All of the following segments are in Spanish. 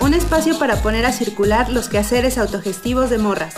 un espacio para poner a circular los quehaceres autogestivos de morras.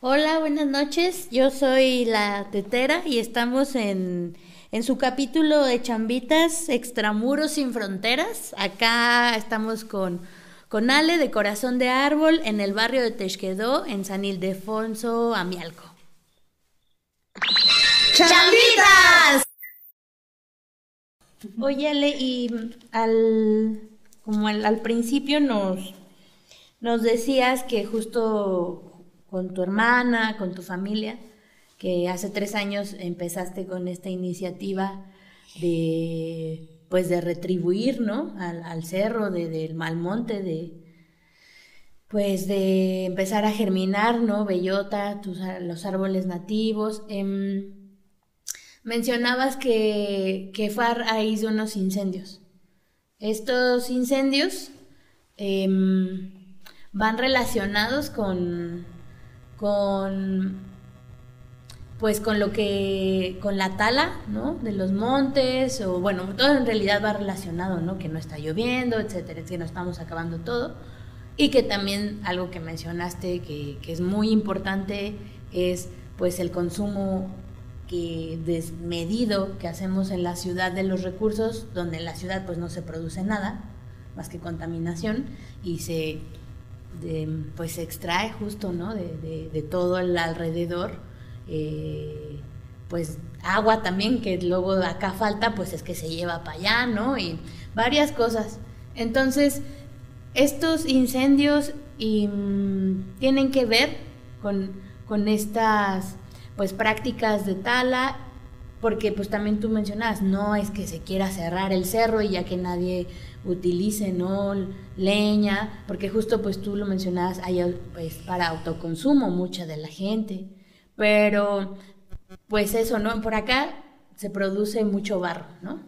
Hola, buenas noches. Yo soy la tetera y estamos en, en su capítulo de Chambitas Extramuros sin Fronteras. Acá estamos con, con Ale de Corazón de Árbol en el barrio de Texquedó, en San Ildefonso, Amialco. ¡Chambitas! Oye, Ale, y al, como al, al principio nos, nos decías que justo con tu hermana, con tu familia, que hace tres años empezaste con esta iniciativa de pues de retribuir, ¿no? Al, cerro, de, del Malmonte, de pues de empezar a germinar, ¿no? Bellota, los árboles nativos. Em, mencionabas que, que fue a de unos incendios. Estos incendios em, van relacionados con, con pues con lo que con la tala, ¿no? de los montes o bueno, todo en realidad va relacionado, ¿no? que no está lloviendo, etcétera, que no estamos acabando todo y que también algo que mencionaste que, que es muy importante es pues el consumo que desmedido que hacemos en la ciudad de los recursos, donde en la ciudad pues no se produce nada más que contaminación y se pues se extrae justo, ¿no? De, todo el alrededor, eh, pues agua también, que luego acá falta, pues es que se lleva para allá, ¿no? Y varias cosas. Entonces, estos incendios mm, tienen que ver con, con estas pues prácticas de tala porque pues también tú mencionas, no es que se quiera cerrar el cerro y ya que nadie utilice no leña, porque justo pues tú lo mencionabas, hay pues para autoconsumo mucha de la gente, pero pues eso, ¿no? Por acá se produce mucho barro, ¿no?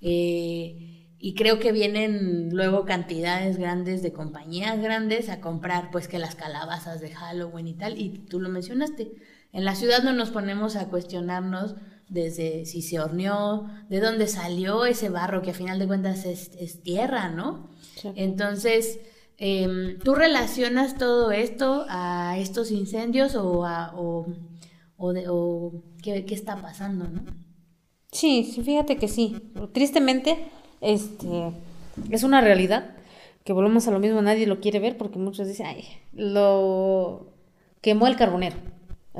Eh, y creo que vienen luego cantidades grandes de compañías grandes a comprar pues que las calabazas de Halloween y tal, y tú lo mencionaste. En la ciudad no nos ponemos a cuestionarnos desde si se horneó, de dónde salió ese barro, que a final de cuentas es, tierra, ¿no? Entonces, em, ¿tú relacionas todo esto a estos incendios o, a, o, o, ¿qué, está pasando, no? Sí, sí, fíjate que sí. Tristemente, este, es una realidad que volvemos a lo mismo, nadie lo quiere ver porque muchos dicen, ay, lo quemó el carbonero.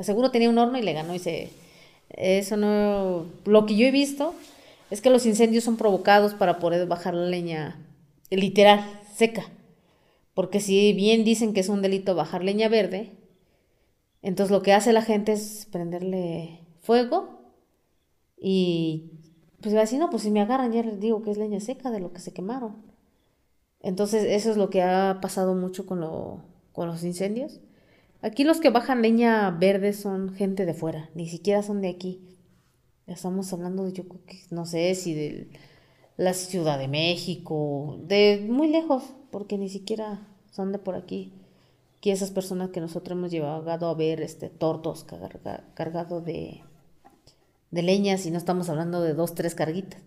Seguro tenía un horno y le ganó y eso no. Lo que yo he visto es que los incendios son provocados para poder bajar la leña literal, seca. Porque si bien dicen que es un delito bajar leña verde, entonces lo que hace la gente es prenderle fuego y pues va a decir, no, pues si me agarran ya les digo que es leña seca de lo que se quemaron. Entonces eso es lo que ha pasado mucho con, lo, con los incendios. Aquí los que bajan leña verde son gente de fuera, ni siquiera son de aquí. Estamos hablando de, yo no sé si de la Ciudad de México, de muy lejos, porque ni siquiera son de por aquí. Aquí esas personas que nosotros hemos llevado a ver este, tortos cargados de, de leñas y no estamos hablando de dos, tres carguitas.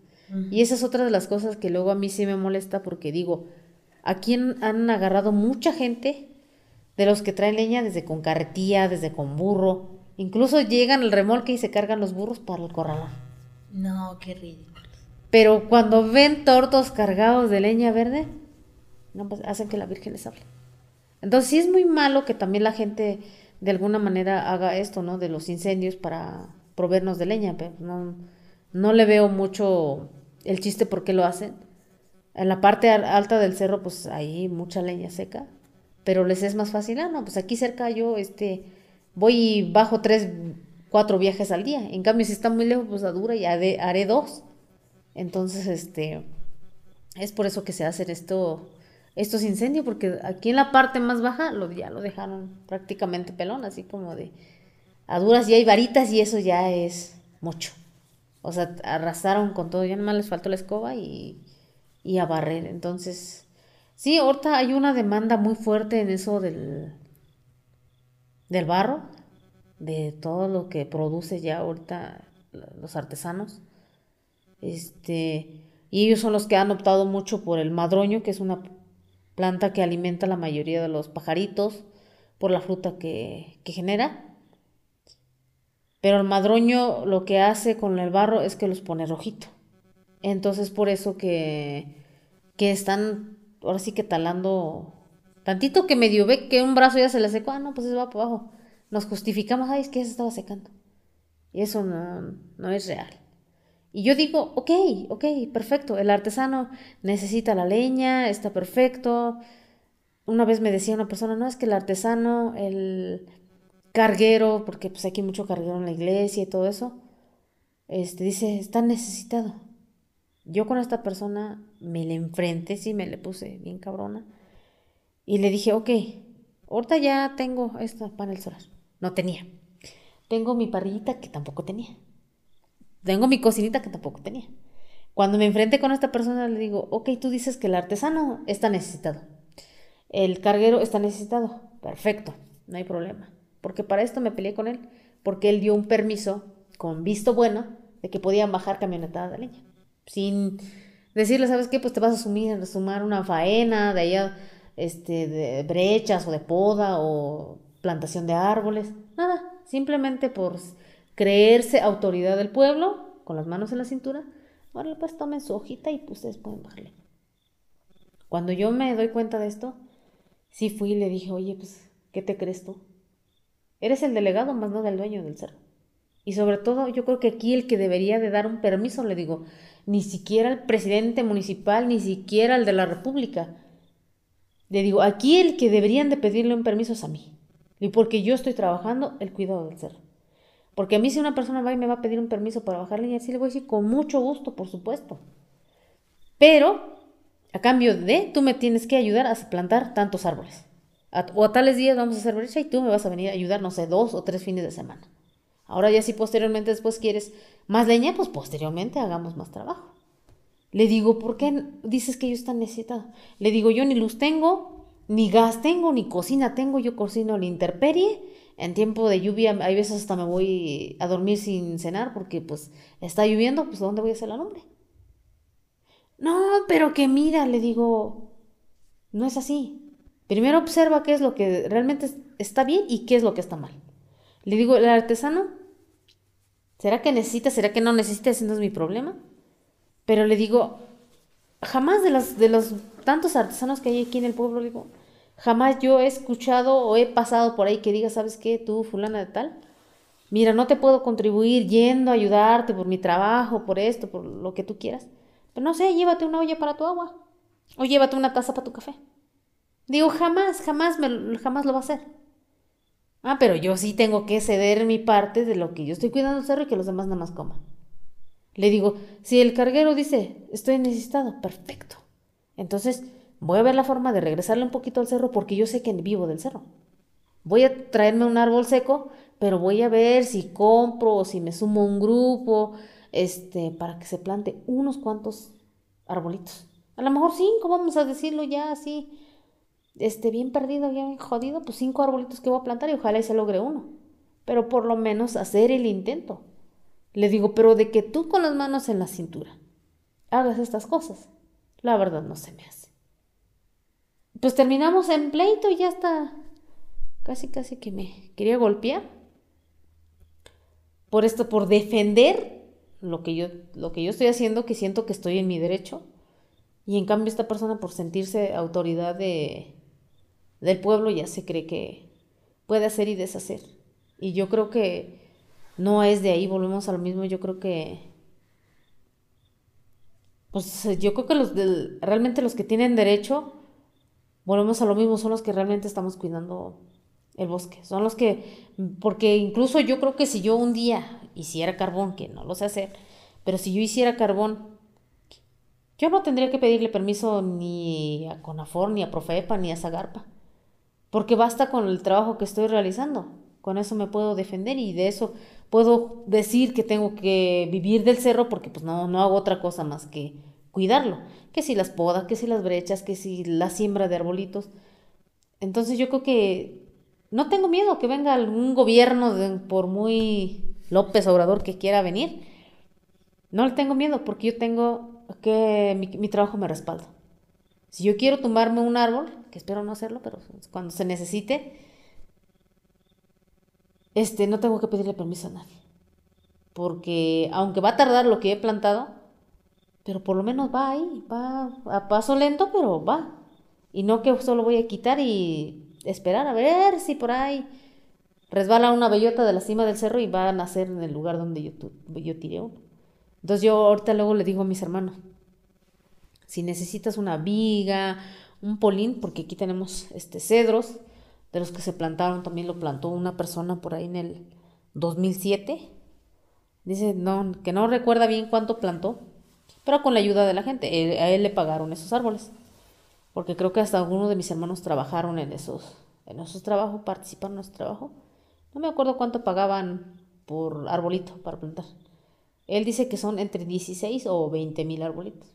Y esa es otra de las cosas que luego a mí sí me molesta porque digo, aquí han agarrado mucha gente de los que traen leña desde con carretilla, desde con burro. Incluso llegan al remolque y se cargan los burros para el corralón. No, qué ridículo. Pero cuando ven tortos cargados de leña verde, no, hacen que la Virgen les hable. Entonces sí es muy malo que también la gente de alguna manera haga esto, ¿no? De los incendios para proveernos de leña, pero no, no le veo mucho el chiste por qué lo hacen. En la parte alta del cerro, pues hay mucha leña seca pero les es más fácil, ah, no, pues aquí cerca yo, este, voy y bajo tres, cuatro viajes al día. En cambio, si está muy lejos, pues a dura y haré, haré dos. Entonces, este, es por eso que se hacen esto, estos incendios, porque aquí en la parte más baja lo, ya lo dejaron prácticamente pelón, así como de a duras ya hay varitas y eso ya es mucho. O sea, arrasaron con todo, ya nomás les faltó la escoba y, y a barrer. Entonces, sí, ahorita hay una demanda muy fuerte en eso del, del barro, de todo lo que produce ya ahorita los artesanos. Este, y ellos son los que han optado mucho por el madroño, que es una planta que alimenta la mayoría de los pajaritos, por la fruta que, genera. Pero el madroño lo que hace con el barro es que los pone rojito. Entonces por eso que, que están ahora sí que talando tantito que medio ve que un brazo ya se le secó, ah, no, pues se va para abajo. Nos justificamos, ay, es que ya se estaba secando. Y eso no, no es real. Y yo digo, ok, ok, perfecto, el artesano necesita la leña, está perfecto. Una vez me decía una persona, no, es que el artesano, el carguero, porque pues aquí hay mucho carguero en la iglesia y todo eso, este, dice, está necesitado. Yo con esta persona me le enfrenté, sí, me le puse bien cabrona. Y le dije, ok, ahorita ya tengo esta panel solar. No tenía. Tengo mi parrillita que tampoco tenía. Tengo mi cocinita que tampoco tenía. Cuando me enfrenté con esta persona le digo, ok, tú dices que el artesano está necesitado. El carguero está necesitado. Perfecto, no hay problema. Porque para esto me peleé con él. Porque él dio un permiso con visto bueno de que podían bajar camionetada de leña. Sin decirle, ¿sabes qué? Pues te vas a sumir, sumar una faena de allá, este, de brechas o de poda o plantación de árboles. Nada, simplemente por creerse autoridad del pueblo, con las manos en la cintura, bueno, pues tomen su hojita y pues ustedes pueden bajarle. Cuando yo me doy cuenta de esto, sí fui y le dije, oye, pues, ¿qué te crees tú? Eres el delegado, más no del dueño del cerro. Y sobre todo, yo creo que aquí el que debería de dar un permiso, le digo, ni siquiera el presidente municipal, ni siquiera el de la república. Le digo, aquí el que deberían de pedirle un permiso es a mí. Y porque yo estoy trabajando el cuidado del cerro. Porque a mí si una persona va y me va a pedir un permiso para bajar leña, sí le voy a decir con mucho gusto, por supuesto. Pero, a cambio de, tú me tienes que ayudar a plantar tantos árboles. o a tales días vamos a hacer brecha y tú me vas a venir a ayudar, no sé, dos o tres fines de semana. Ahora ya si posteriormente después quieres más leña, pues posteriormente hagamos más trabajo. Le digo, ¿por qué dices que yo estoy necesitado? Le digo, yo ni luz tengo, ni gas tengo, ni cocina tengo, yo cocino la interperie en tiempo de lluvia, hay veces hasta me voy a dormir sin cenar porque pues está lloviendo, pues ¿dónde voy a hacer la lumbre? No, pero que mira, le digo, no es así. Primero observa qué es lo que realmente está bien y qué es lo que está mal. Le digo, el artesano, ¿será que necesita? ¿Será que no necesita? Ese no es mi problema. Pero le digo, jamás de los, de los tantos artesanos que hay aquí en el pueblo, le digo, Jamás yo he escuchado o he pasado por ahí que diga, ¿sabes qué? Tú, fulana de tal. Mira, no te puedo contribuir yendo a ayudarte por mi trabajo, por esto, por lo que tú quieras. Pero no sé, llévate una olla para tu agua. O llévate una taza para tu café. Digo, jamás, jamás, me, jamás lo va a hacer. Ah, pero yo sí tengo que ceder mi parte de lo que yo estoy cuidando el cerro y que los demás nada más coman. Le digo, si el carguero dice, estoy necesitado, perfecto. Entonces, Voy a ver la forma de regresarle un poquito al cerro porque yo sé que vivo del cerro. Voy a traerme un árbol seco, pero voy a ver si compro o si me sumo un grupo, este, para que se plante unos cuantos arbolitos. A lo mejor cinco, vamos a decirlo ya así, este, bien perdido, bien jodido, pues cinco arbolitos que voy a plantar y ojalá y se logre uno. Pero por lo menos hacer el intento. Le digo, pero de que tú con las manos en la cintura hagas estas cosas, la verdad no se me hace pues terminamos en pleito y ya está. Casi, casi que me quería golpear. Por esto, por defender lo que yo, lo que yo estoy haciendo, que siento que estoy en mi derecho. Y en cambio esta persona, por sentirse autoridad de, del pueblo, ya se cree que puede hacer y deshacer. Y yo creo que no es de ahí, volvemos a lo mismo, yo creo que... Pues yo creo que los realmente los que tienen derecho volvemos a lo mismo, son los que realmente estamos cuidando el bosque. Son los que, porque incluso yo creo que si yo un día hiciera carbón, que no lo sé hacer, pero si yo hiciera carbón, yo no tendría que pedirle permiso ni a Conafor, ni a Profepa, ni a Zagarpa, porque basta con el trabajo que estoy realizando. Con eso me puedo defender y de eso puedo decir que tengo que vivir del cerro porque pues no, no hago otra cosa más que cuidarlo. Que si las podas, que si las brechas, que si la siembra de arbolitos. Entonces yo creo que no tengo miedo que venga algún gobierno, de, por muy López Obrador que quiera venir. No le tengo miedo porque yo tengo que mi, mi trabajo me respalda. Si yo quiero tumbarme un árbol, que espero no hacerlo, pero cuando se necesite, este, no tengo que pedirle permiso a nadie. Porque aunque va a tardar lo que he plantado, pero por lo menos va ahí, va a paso lento, pero va. Y no que solo voy a quitar y esperar a ver si por ahí resbala una bellota de la cima del cerro y va a nacer en el lugar donde yo, yo tiré uno. Entonces yo ahorita luego le digo a mis hermanos, si necesitas una viga, un polín, porque aquí tenemos este cedros, de los que se plantaron, también lo plantó una persona por ahí en el 2007. Dice no, que no recuerda bien cuánto plantó, pero con la ayuda de la gente. a él le pagaron esos árboles. Porque creo que hasta algunos de mis hermanos trabajaron en esos, en esos trabajos, participaron en ese trabajo. No me acuerdo cuánto pagaban por arbolito para plantar. Él dice que son entre 16 o 20 mil arbolitos.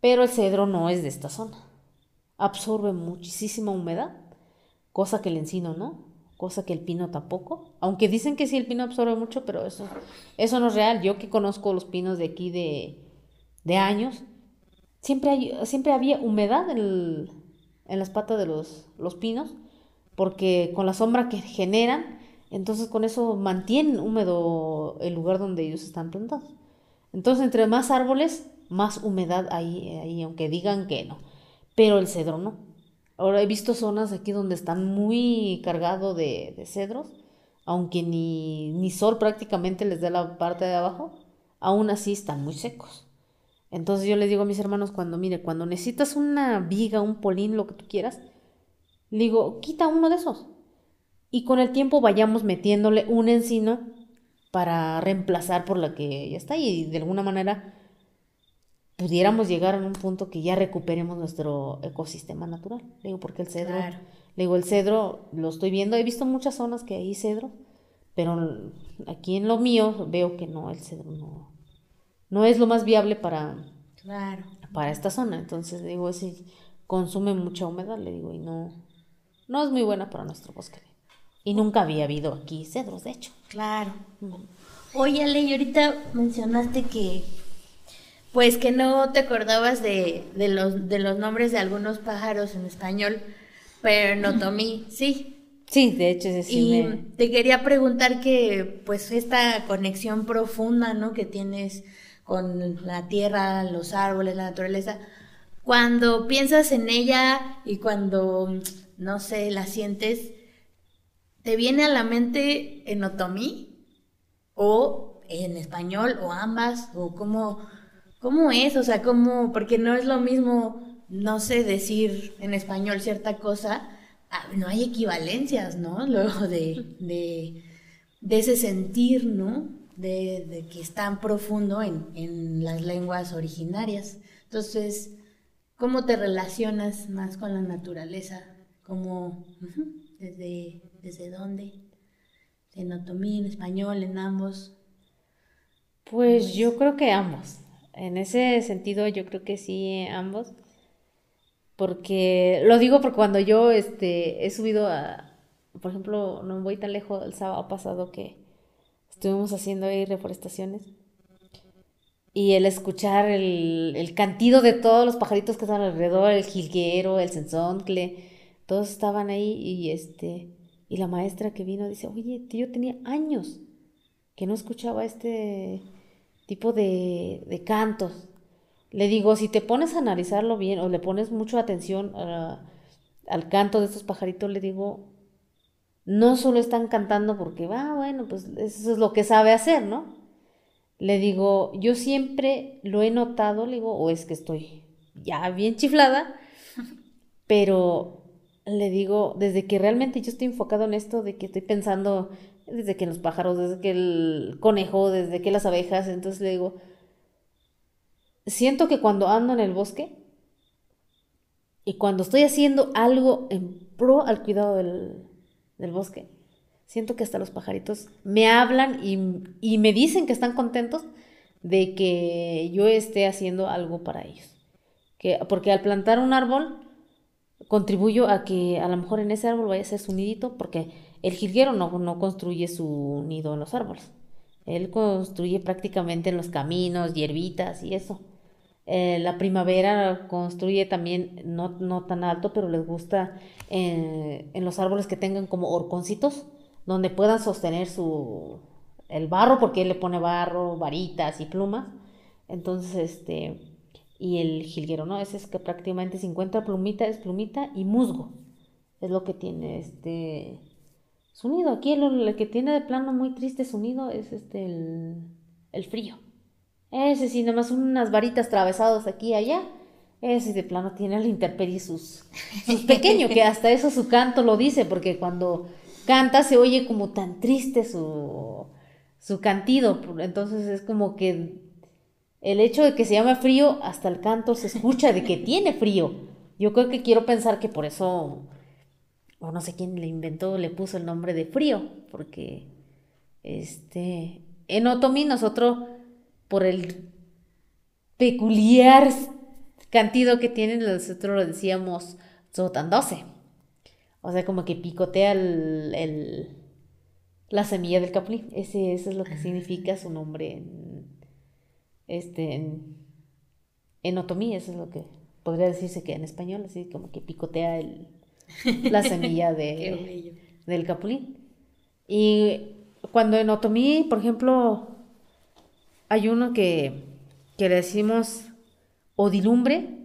Pero el cedro no es de esta zona. Absorbe muchísima humedad cosa que el encino no, cosa que el pino tampoco. Aunque dicen que sí, el pino absorbe mucho, pero eso, eso no es real. Yo que conozco los pinos de aquí de, de años, siempre, siempre había humedad en, en las patas de los, los pinos, porque con la sombra que generan, entonces con eso mantienen húmedo el lugar donde ellos están plantados. Entonces, entre más árboles, más humedad hay ahí, aunque digan que no. Pero el cedro no. Ahora he visto zonas aquí donde están muy cargados de, cedros, aunque ni, ni sol prácticamente les da la parte de abajo, aún así están muy secos. Entonces yo les digo a mis hermanos cuando, mire, cuando necesitas una viga, un polín, lo que tú quieras, le digo, quita uno de esos. Y con el tiempo vayamos metiéndole un encino para reemplazar por la que ya está y de alguna manera pudiéramos llegar a un punto que ya recuperemos nuestro ecosistema natural. Le digo, porque el cedro, le digo, el cedro lo estoy viendo, he visto muchas zonas que hay cedro, pero aquí en lo mío veo que no, el cedro no, no es lo más viable para, para esta zona. Entonces, digo, si consume mucha humedad, le digo, y no, no es muy buena para nuestro bosque. Y nunca había habido aquí cedros, de hecho. Claro. Oye, Ale, y ahorita mencionaste que pues que no te acordabas de, los, de los nombres de algunos pájaros en español, pero no tomí, sí. Sí, de hecho es sí. Y te quería preguntar que, pues, esta conexión profunda, ¿no? Que tienes con la tierra, los árboles, la naturaleza, cuando piensas en ella y cuando, no sé, la sientes, ¿te viene a la mente en otomí? ¿O en español? ¿O ambas? ¿O cómo...? ¿Cómo es? O sea, ¿cómo? Porque no es lo mismo, no sé, decir en español cierta cosa. Ah, no hay equivalencias, ¿no? Luego de, de, de ese sentir, ¿no? De, de, que es tan profundo en, en las lenguas originarias. Entonces, ¿cómo te relacionas más con la naturaleza? ¿Cómo, desde, desde dónde? En otomí, en español, en ambos. Pues yo creo que ambos. En ese sentido yo creo que sí, ambos. Porque lo digo porque cuando yo este, he subido a, por ejemplo, no voy tan lejos el sábado pasado que estuvimos haciendo ahí reforestaciones. Y el escuchar el, el cantido de todos los pajaritos que están alrededor, el jilguero, el sensoncle, todos estaban ahí y este y la maestra que vino dice, oye, yo tenía años que no escuchaba este tipo de, cantos. Le digo, si te pones a analizarlo bien o le pones mucha atención al canto de estos pajaritos, le digo, no solo están cantando porque, va, ah, bueno, pues eso es lo que sabe hacer, ¿no? Le digo, yo siempre lo he notado, le digo, o es que estoy ya bien chiflada, pero le digo, desde que realmente yo estoy enfocado en esto, de que estoy pensando desde que los pájaros, desde que el conejo, desde que las abejas, entonces le digo, siento que cuando ando en el bosque y cuando estoy haciendo algo en pro al cuidado del, del bosque, siento que hasta los pajaritos me hablan y, y me dicen que están contentos de que yo esté haciendo algo para ellos. Que, porque al plantar un árbol contribuyo a que a lo mejor en ese árbol vaya a ser su nidito, porque el jilguero no, no construye su nido en los árboles. Él construye prácticamente en los caminos, hierbitas y eso. Eh, la primavera construye también, no, no, tan alto, pero les gusta eh, en los árboles que tengan como horconcitos, donde puedan sostener su, el barro, porque él le pone barro, varitas y plumas. Entonces, este, y el jilguero, ¿no? Ese es que prácticamente 50 plumita es plumita y musgo. Es lo que tiene este su nido. Aquí el, que tiene de plano muy triste su nido es este el, el frío. Ese sí, nada más unas varitas travesadas aquí y allá. Ese de plano tiene la intemperie sus, sus pequeño, que hasta eso su canto lo dice, porque cuando canta se oye como tan triste su, su cantido. Entonces es como que el hecho de que se llame frío, hasta el canto se escucha de que tiene frío. Yo creo que quiero pensar que por eso, o no sé quién le inventó, le puso el nombre de frío, porque este, en otomí nosotros, por el peculiar cantido que tienen, nosotros lo decíamos zotandoce. O sea, como que picotea el la semilla del capulín. Ese, eso es lo que significa su nombre en, este, en, en otomí. Eso es lo que podría decirse que en español, así como que picotea el, la semilla de, del capulín. Y cuando en otomí, por ejemplo, hay uno que, que le decimos odilumbre,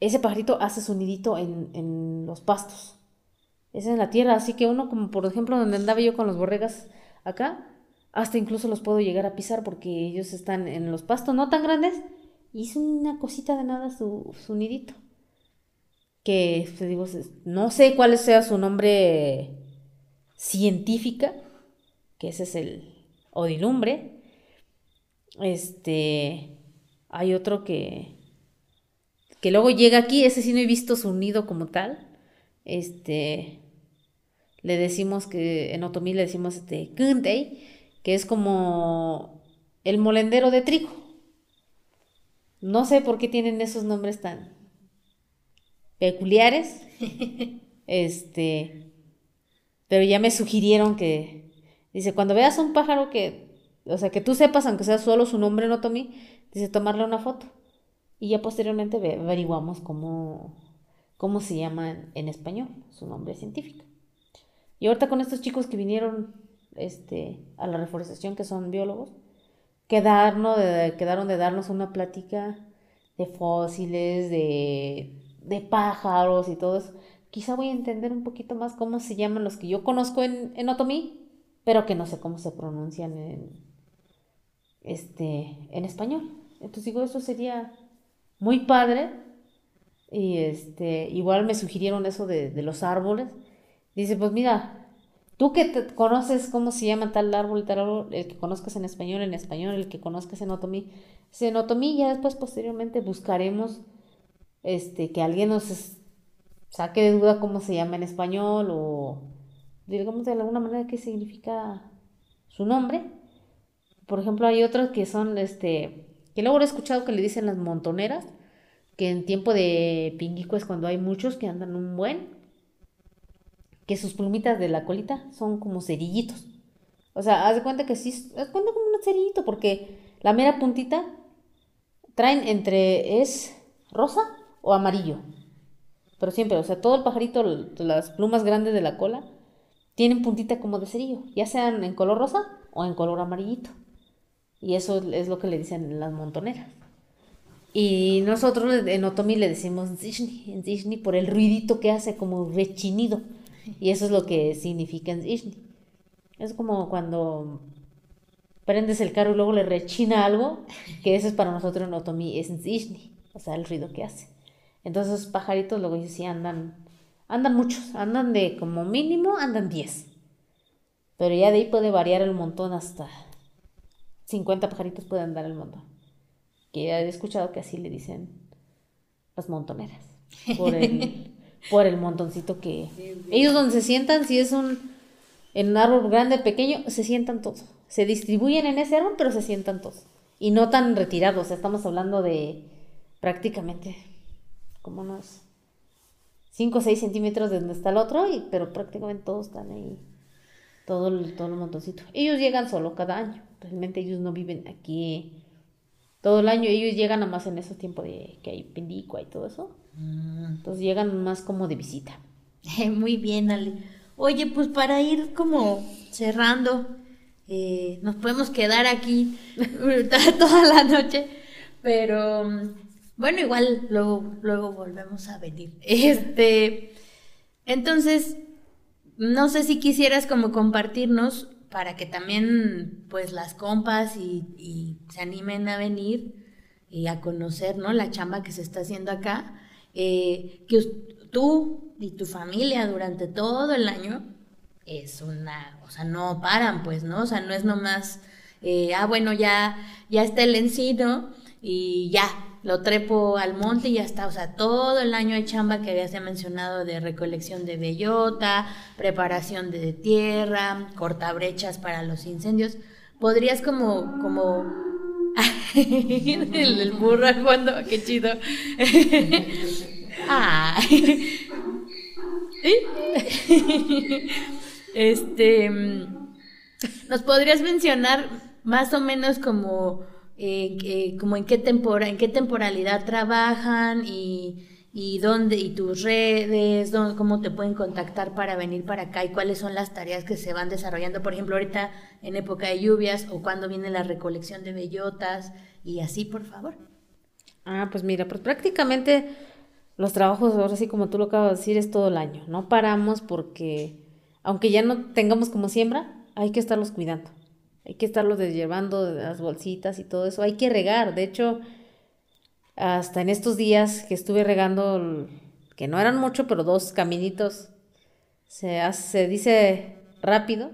ese pajarito hace su nidito en, en los pastos. Es en la tierra, así que uno como por ejemplo donde andaba yo con los borregas acá, hasta incluso los puedo llegar a pisar porque ellos están en los pastos no tan grandes. Y es una cosita de nada su, su nidito. Que te digo, no sé cuál sea su nombre científica, que ese es el odilumbre. Este, hay otro que que luego llega aquí, ese sí no he visto su nido como tal. Este, le decimos que, en otomí le decimos este, que es como el molendero de trigo. No sé por qué tienen esos nombres tan peculiares. este, pero ya me sugirieron que, dice, cuando veas un pájaro que, o sea, que tú sepas, aunque sea solo su nombre en otomí, dice, tomarle una foto. Y ya posteriormente averiguamos cómo, cómo se llama en español, su nombre científico. Y ahorita con estos chicos que vinieron este, a la reforestación, que son biólogos, quedaron de, quedaron de darnos una plática de fósiles, de, de pájaros y todo eso. Quizá voy a entender un poquito más cómo se llaman los que yo conozco en, en otomí, pero que no sé cómo se pronuncian en, este, en español. Entonces digo, eso sería muy padre. Y este, igual me sugirieron eso de, los árboles. Dice, pues mira, tú que te conoces cómo se llama tal árbol, tal árbol, el que conozcas en español, en español, el que conozcas en otomí, en otomí ya después posteriormente buscaremos este, que alguien nos saque de duda cómo se llama en español o digamos de alguna manera qué significa su nombre. Por ejemplo, hay otros que son, este, que luego he escuchado que le dicen las montoneras, que en tiempo de pinguico es cuando hay muchos que andan un buen, que sus plumitas de la colita son como cerillitos. O sea, haz de cuenta que sí, haz de cuenta como un cerillito, porque la mera puntita traen entre es rosa o amarillo. Pero siempre, o sea, todo el pajarito, las plumas grandes de la cola, tienen puntita como de cerillo, ya sean en color rosa o en color amarillito. Y eso es lo que le dicen las montoneras. Y nosotros en Otomi le decimos Zishni, por el ruidito que hace como rechinido. Y eso es lo que significa en Es como cuando prendes el carro y luego le rechina algo, que eso es para nosotros en otomí, es Zishni, o sea, el ruido que hace. Entonces, pajaritos luego sí andan, andan muchos, andan de como mínimo, andan 10. Pero ya de ahí puede variar el montón hasta 50 pajaritos pueden andar el montón. Que he escuchado que así le dicen las montoneras. Por el, por el montoncito que... Ellos donde se sientan, si es un, en un árbol grande, pequeño, se sientan todos. Se distribuyen en ese árbol, pero se sientan todos. Y no tan retirados, estamos hablando de prácticamente como unos 5 o 6 centímetros de donde está el otro, y, pero prácticamente todos están ahí, todo el, todo el montoncito. Ellos llegan solo cada año, realmente ellos no viven aquí todo el año, ellos llegan más en ese tiempo de que hay pendicua y todo eso. Entonces llegan más como de visita. Muy bien, Ale. Oye, pues para ir como cerrando, eh, nos podemos quedar aquí toda la noche, pero bueno, igual luego, luego volvemos a venir. Este, entonces, no sé si quisieras como compartirnos para que también pues las compas y, se animen a venir y a conocer, ¿no? La chamba que se está haciendo acá, eh, que tú y tu familia durante todo el año es una, o sea, no paran, pues, ¿no? O sea, no es nomás, eh, ah, bueno, ya, ya está el encino y ya, lo trepo al monte y ya está. O sea, todo el año hay chamba que habías mencionado de recolección de bellota, preparación de tierra, cortabrechas para los incendios. Podrías como, como el, burro al fondo, qué chido. este, ¿nos podrías mencionar más o menos como eh, como en qué tempora, en qué temporalidad trabajan y, dónde y tus redes, cómo te pueden contactar para venir para acá y cuáles son las tareas que se van desarrollando, por ejemplo, ahorita en época de lluvias o cuando viene la recolección de bellotas y así, por favor. Ah, pues mira, pues prácticamente los trabajos, ahora sí como tú lo acabas de decir, es todo el año. No paramos porque, aunque ya no tengamos como siembra, hay que estarlos cuidando. Hay que estarlo llevando las bolsitas y todo eso. Hay que regar. De hecho, hasta en estos días que estuve regando, que no eran mucho, pero dos caminitos, se, se dice rápido.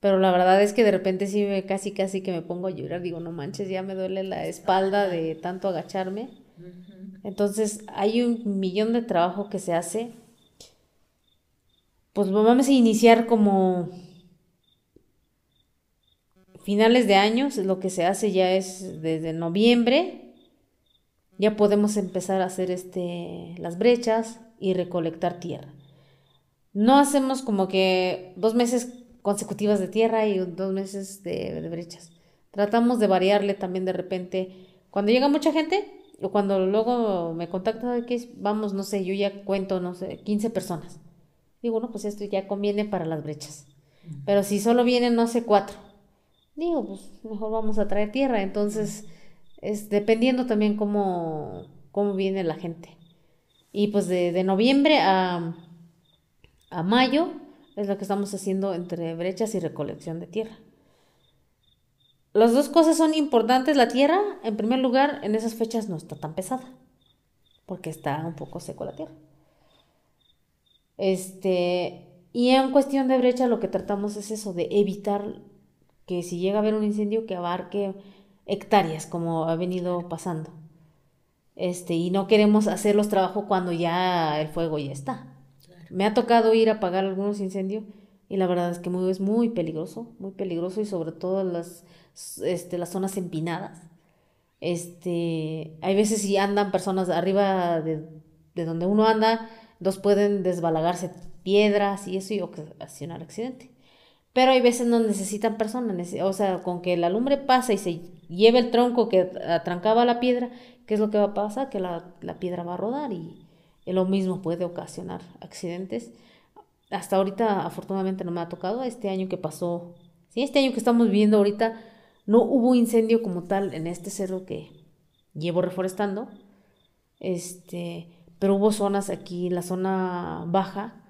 Pero la verdad es que de repente sí me casi casi que me pongo a llorar. Digo, no manches, ya me duele la espalda de tanto agacharme. Entonces hay un millón de trabajo que se hace. Pues vamos a iniciar como finales de años, lo que se hace ya es desde noviembre, ya podemos empezar a hacer este, las brechas y recolectar tierra. No hacemos como que dos meses consecutivas de tierra y dos meses de, brechas. Tratamos de variarle también de repente. Cuando llega mucha gente, o cuando luego me contacta que vamos, no sé, yo ya cuento, no sé, 15 personas. Digo, no, pues esto ya conviene para las brechas. Pero si solo vienen, no sé, cuatro digo, pues mejor vamos a traer tierra. Entonces, es dependiendo también cómo, cómo viene la gente. Y pues de, noviembre a, a mayo es lo que estamos haciendo entre brechas y recolección de tierra. Las dos cosas son importantes. La tierra, en primer lugar, en esas fechas no está tan pesada, porque está un poco seco la tierra. Este, y en cuestión de brecha lo que tratamos es eso, de evitar que si llega a haber un incendio que abarque hectáreas como ha venido pasando. Este, y no queremos hacer los trabajos cuando ya el fuego ya está. Me ha tocado ir a apagar algunos incendios y la verdad es que muy, es muy peligroso, muy peligroso y sobre todo las, este, las zonas empinadas. Este, hay veces si andan personas arriba de, de donde uno anda, dos pueden desbalagarse piedras y eso y ocasionar accidente. Pero hay veces no necesitan personas, o sea, con que la lumbre pasa y se lleve el tronco que atrancaba la piedra, ¿qué es lo que va a pasar? Que la, piedra va a rodar y, lo mismo puede ocasionar accidentes. Hasta ahorita, afortunadamente, no me ha tocado. Este año que pasó, sí, este año que estamos viviendo ahorita, no hubo incendio como tal en este cerro que llevo reforestando. Este, pero hubo zonas aquí, la zona baja,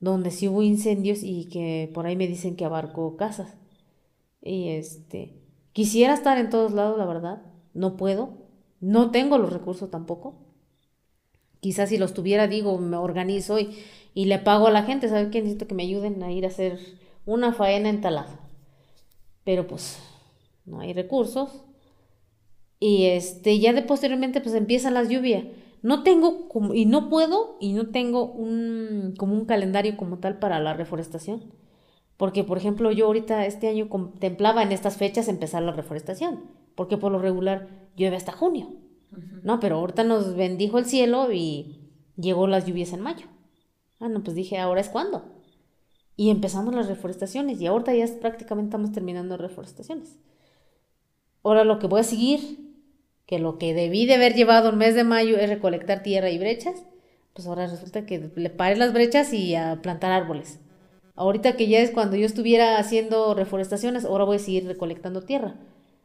donde sí hubo incendios y que por ahí me dicen que abarcó casas. Y este, quisiera estar en todos lados, la verdad, no puedo, no tengo los recursos tampoco. Quizás si los tuviera, digo, me organizo y, y le pago a la gente, ¿sabe qué? Necesito que me ayuden a ir a hacer una faena en talado. Pero pues no hay recursos. Y este, ya de posteriormente pues empiezan las lluvias no tengo como, y no puedo y no tengo un, como un calendario como tal para la reforestación. Porque, por ejemplo, yo ahorita este año contemplaba en estas fechas empezar la reforestación, porque por lo regular llueve hasta junio, ¿no? Pero ahorita nos bendijo el cielo y llegó las lluvias en mayo. Ah, no, pues dije, ahora es cuando. Y empezamos las reforestaciones y ahorita ya prácticamente estamos terminando reforestaciones. Ahora lo que voy a seguir, que lo que debí de haber llevado el mes de mayo es recolectar tierra y brechas, pues ahora resulta que le paré las brechas y a plantar árboles. Ahorita que ya es cuando yo estuviera haciendo reforestaciones, ahora voy a seguir recolectando tierra.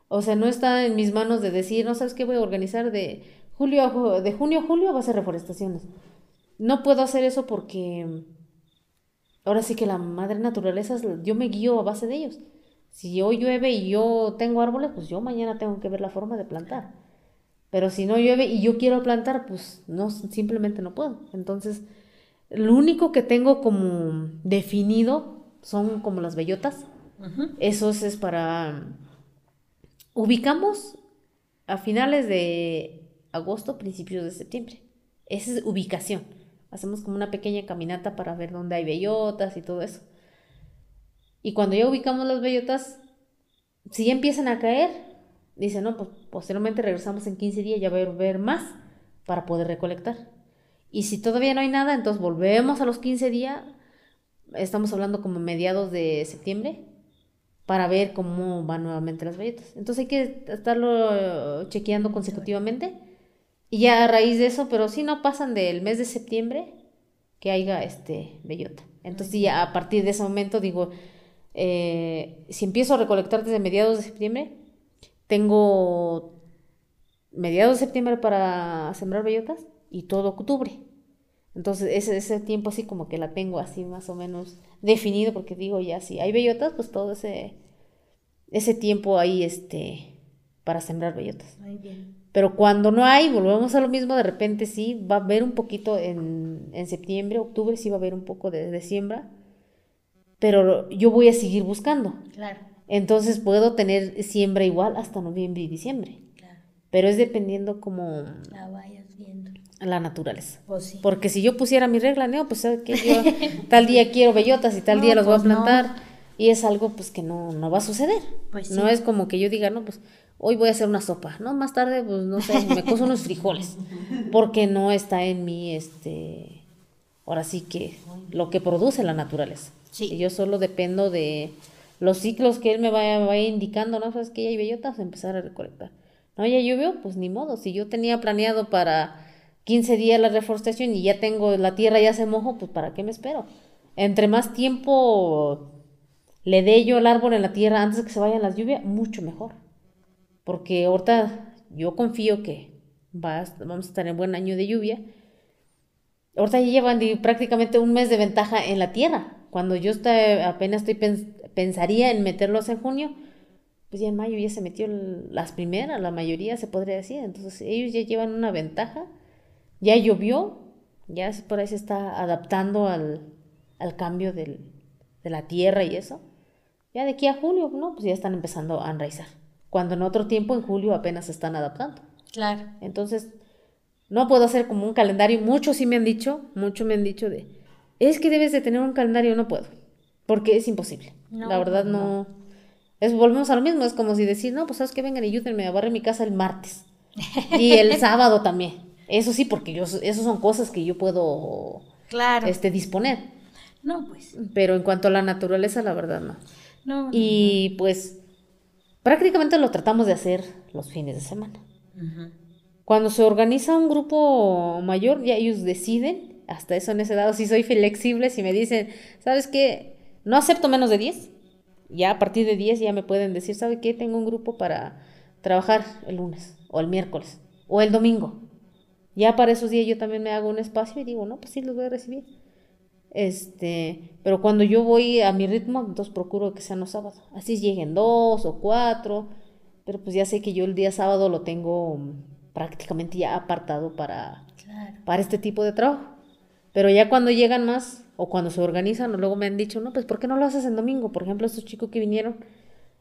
O sea, no está en mis manos de decir, no sabes qué voy a organizar de julio a, de junio a julio va a ser reforestaciones. No puedo hacer eso porque ahora sí que la madre naturaleza, yo me guío a base de ellos. Si hoy llueve y yo tengo árboles, pues yo mañana tengo que ver la forma de plantar. Pero si no llueve y yo quiero plantar, pues no, simplemente no puedo. Entonces, lo único que tengo como definido son como las bellotas. Eso es para... Ubicamos a finales de agosto, principios de septiembre. Esa es ubicación. Hacemos como una pequeña caminata para ver dónde hay bellotas y todo eso. Y cuando ya ubicamos las bellotas, si ya empiezan a caer, Dice, no, pues posteriormente regresamos en 15 días, ya va a ver más para poder recolectar. Y si todavía no hay nada, entonces volvemos a los 15 días, estamos hablando como mediados de septiembre, para ver cómo van nuevamente las bellotas. Entonces hay que estarlo chequeando consecutivamente. Y ya a raíz de eso, pero si no pasan del mes de septiembre que haya este bellota. Entonces ya a partir de ese momento digo, eh, si empiezo a recolectar desde mediados de septiembre, tengo mediados de septiembre para sembrar bellotas y todo octubre. Entonces ese, ese tiempo así como que la tengo así más o menos definido porque digo ya si hay bellotas pues todo ese, ese tiempo ahí este, para sembrar bellotas. Pero cuando no hay, volvemos a lo mismo, de repente sí, va a haber un poquito en, en septiembre, octubre, sí va a haber un poco de, de siembra, pero yo voy a seguir buscando. Claro. Entonces puedo tener siembra igual hasta noviembre y diciembre. Claro. Pero es dependiendo como... La vayas viendo. La naturaleza. Pues sí. Porque si yo pusiera mi regla, no, pues que yo tal día quiero bellotas y tal día los voy a pues plantar. Y es algo pues que no, no va a suceder. Pues sí. No es como que yo diga, no, pues hoy voy a hacer una sopa, ¿no? Más tarde, pues no sé, me coso unos frijoles. Porque no está en mí, este, ahora sí que lo que produce la naturaleza. Sí. yo solo dependo de, los ciclos que él me vaya, indicando, ¿no? Sabes que ya hay bellotas, empezar a recolectar. No, ya llovió, pues ni modo. Si yo tenía planeado para 15 días la reforestación y ya tengo la tierra ya se mojó, pues ¿para qué me espero? Entre más tiempo le dé yo el árbol en la tierra antes de que se vayan las lluvias, mucho mejor. Porque ahorita yo confío que va vamos a estar en buen año de lluvia. Ahorita ya llevan prácticamente un mes de ventaja en la tierra. Cuando yo está, apenas estoy pensaría en meterlos en junio, pues ya en mayo ya se metió las primeras, la mayoría se podría decir. Entonces ellos ya llevan una ventaja, ya llovió, ya por ahí se está adaptando al, al cambio del, de la tierra y eso. Ya de aquí a julio, ¿no? Pues ya están empezando a enraizar. Cuando en otro tiempo, en julio, apenas se están adaptando. Claro. Entonces, no puedo hacer como un calendario. Muchos sí me han dicho, muchos me han dicho de, es que debes de tener un calendario, no puedo. Porque es imposible. La verdad no. Es, volvemos a lo mismo, es como si decir, no, pues sabes que vengan y ayúdenme a barrer mi casa el martes. Y el sábado también. Eso sí, porque yo, eso son cosas que yo puedo claro. este, disponer. No, pues. Pero en cuanto a la naturaleza, la verdad no. No. y pues prácticamente lo tratamos de hacer los fines de semana. Cuando se organiza un grupo mayor, ya ellos deciden, hasta eso en ese lado sí soy flexible, si me dicen, ¿sabes qué? No acepto menos de 10. Ya a partir de 10 ya me pueden decir, ¿sabe qué? Tengo un grupo para trabajar el lunes o el miércoles o el domingo. Ya para esos días yo también me hago un espacio y digo, no, pues sí, los voy a recibir. Este, pero cuando yo voy a mi ritmo, entonces procuro que sean los sábados. Así lleguen dos o cuatro, pero pues ya sé que yo el día sábado lo tengo prácticamente ya apartado para, para este tipo de trabajo. Pero ya cuando llegan más, o cuando se organizan, o luego me han dicho, no, pues ¿por qué no lo haces en domingo? Por ejemplo, estos chicos que vinieron,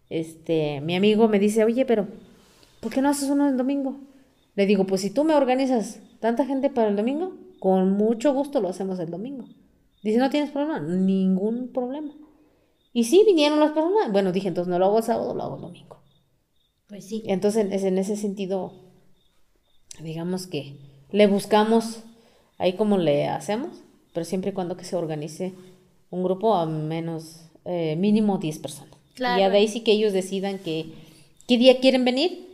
este, mi amigo me dice, oye, pero ¿por qué no haces uno en domingo? Le digo, pues si tú me organizas tanta gente para el domingo, con mucho gusto lo hacemos el domingo. Dice, ¿no tienes problema? Ningún problema. Y sí, vinieron las personas. Bueno, dije, entonces no lo hago el sábado, lo hago el domingo. Pues sí. Entonces, es en ese sentido, digamos que le buscamos ahí como le hacemos, pero siempre y cuando que se organice un grupo a menos, eh, mínimo 10 personas. Claro. Y ya de ahí sí que ellos decidan que, qué día quieren venir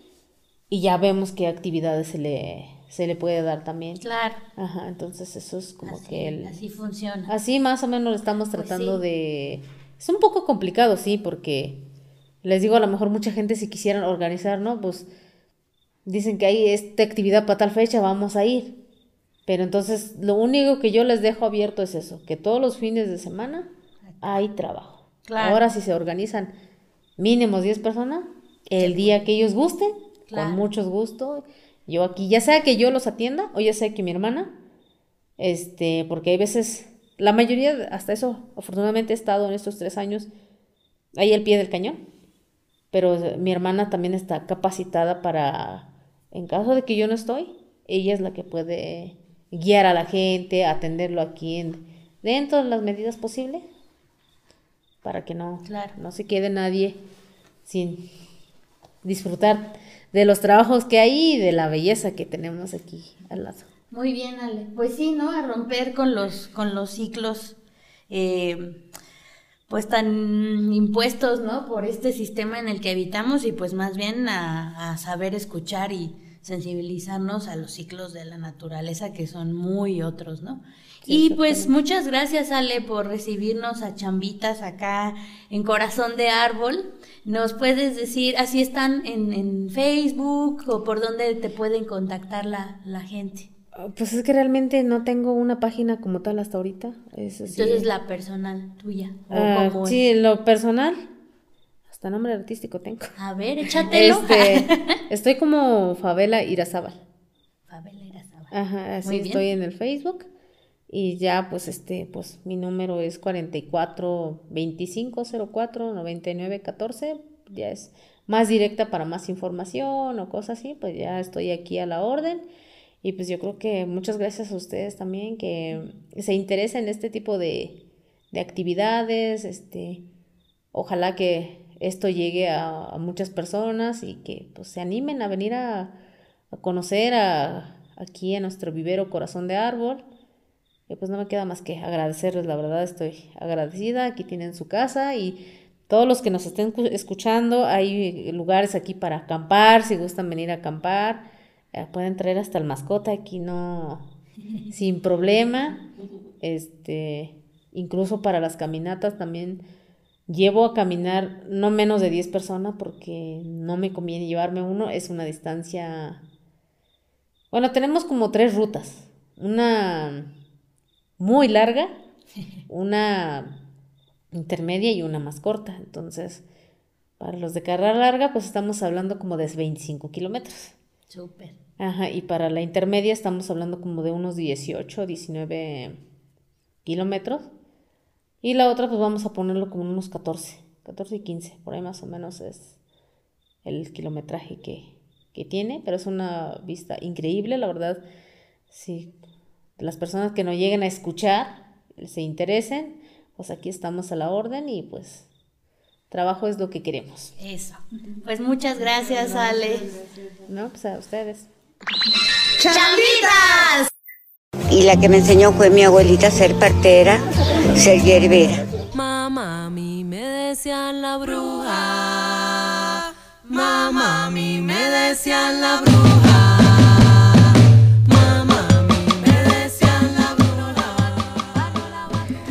y ya vemos qué actividades se le, se le puede dar también. Claro. Ajá, entonces eso es como así, que el... así funciona. Así más o menos estamos Pues tratando sí. de... Es un poco complicado, sí, porque les digo, a lo mejor mucha gente si quisieran organizar, ¿no? Pues dicen que hay esta actividad para tal fecha, vamos a ir. Pero entonces lo único que yo les dejo abierto es eso, que todos los fines de semana hay trabajo. Claro. Ahora si se organizan mínimo 10 personas, el día que ellos gusten, Claro. con mucho gusto, yo aquí, ya sea que yo los atienda o ya sea que mi hermana, este, porque hay veces, la mayoría, hasta eso, afortunadamente he estado en estos tres años ahí al pie del cañón, pero mi hermana también está capacitada para, en caso de que yo no estoy, ella es la que puede guiar a la gente, atenderlo aquí en, dentro de las medidas posibles, para que no, Claro. no se quede nadie sin disfrutar de los trabajos que hay y de la belleza que tenemos aquí al lado. Muy bien, Ale. Pues sí, ¿no? A romper con los, con los ciclos, eh, pues tan impuestos, ¿no? Por este sistema en el que habitamos y pues más bien a, a saber escuchar y sensibilizarnos a los ciclos de la naturaleza que son muy otros, ¿no? Sí, y pues muchas gracias, Ale, por recibirnos a chambitas acá en Corazón de Árbol. ¿Nos puedes decir, así están en, en Facebook o por dónde te pueden contactar la, la gente? Ah, Pues es que realmente no tengo una página como tal hasta ahorita. Entonces la personal tuya. ¿o cómo es? sí, lo personal, hasta nombre artístico tengo. A ver, échatelo. Este, estoy como Favela Irazábal. Fabela Irazábal. Ajá, así estoy en el Facebook. Y ya, pues, este, pues, mi número es 44 25 04 99 14. Ya es más directa para más información o cosas así. Pues ya estoy aquí a la orden. Y pues yo creo que muchas gracias a ustedes también que se interesen en este tipo de, de actividades. Este, ojalá que esto llegue a, a muchas personas y que pues se animen a venir a, a conocer a, aquí a nuestro vivero Corazón de Árbol. Y pues no me queda más que agradecerles, la verdad estoy agradecida. Aquí tienen su casa y todos los que nos estén cu- escuchando, hay lugares aquí para acampar, si gustan venir a acampar. eh, pueden traer hasta el mascota aquí, no, sin problema. Este, incluso para las caminatas también llevo a caminar no menos de 10 personas porque no me conviene llevarme uno, es una distancia bueno, tenemos como tres rutas. Una muy larga, una intermedia y una más corta. Entonces, para los de carrera larga, pues estamos hablando como de 25 kilómetros. Súper. Ajá, y para la intermedia estamos hablando como de unos 18, 19 kilómetros. Y la otra, pues vamos a ponerlo como unos 14, 14 y 15, por ahí más o menos es el kilometraje que, que tiene, pero es una vista increíble, la verdad. Si las personas que nos lleguen a escuchar se interesen, pues aquí estamos a la orden y pues trabajo es lo que queremos, Eso. Pues muchas gracias, Ale. ¿no? Pues a ustedes. ¡Chambitas! Y la que me enseñó fue mi abuelita a ser partera, ser hierbera. Mamá, a mí me decían la bruja. Mamá, a mí me decían la bruja. Mamá, a mí me decían la bruja.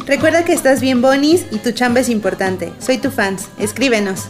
Recuerda que estás bien bonis y tu chamba es importante. Soy tu fans. Escríbenos.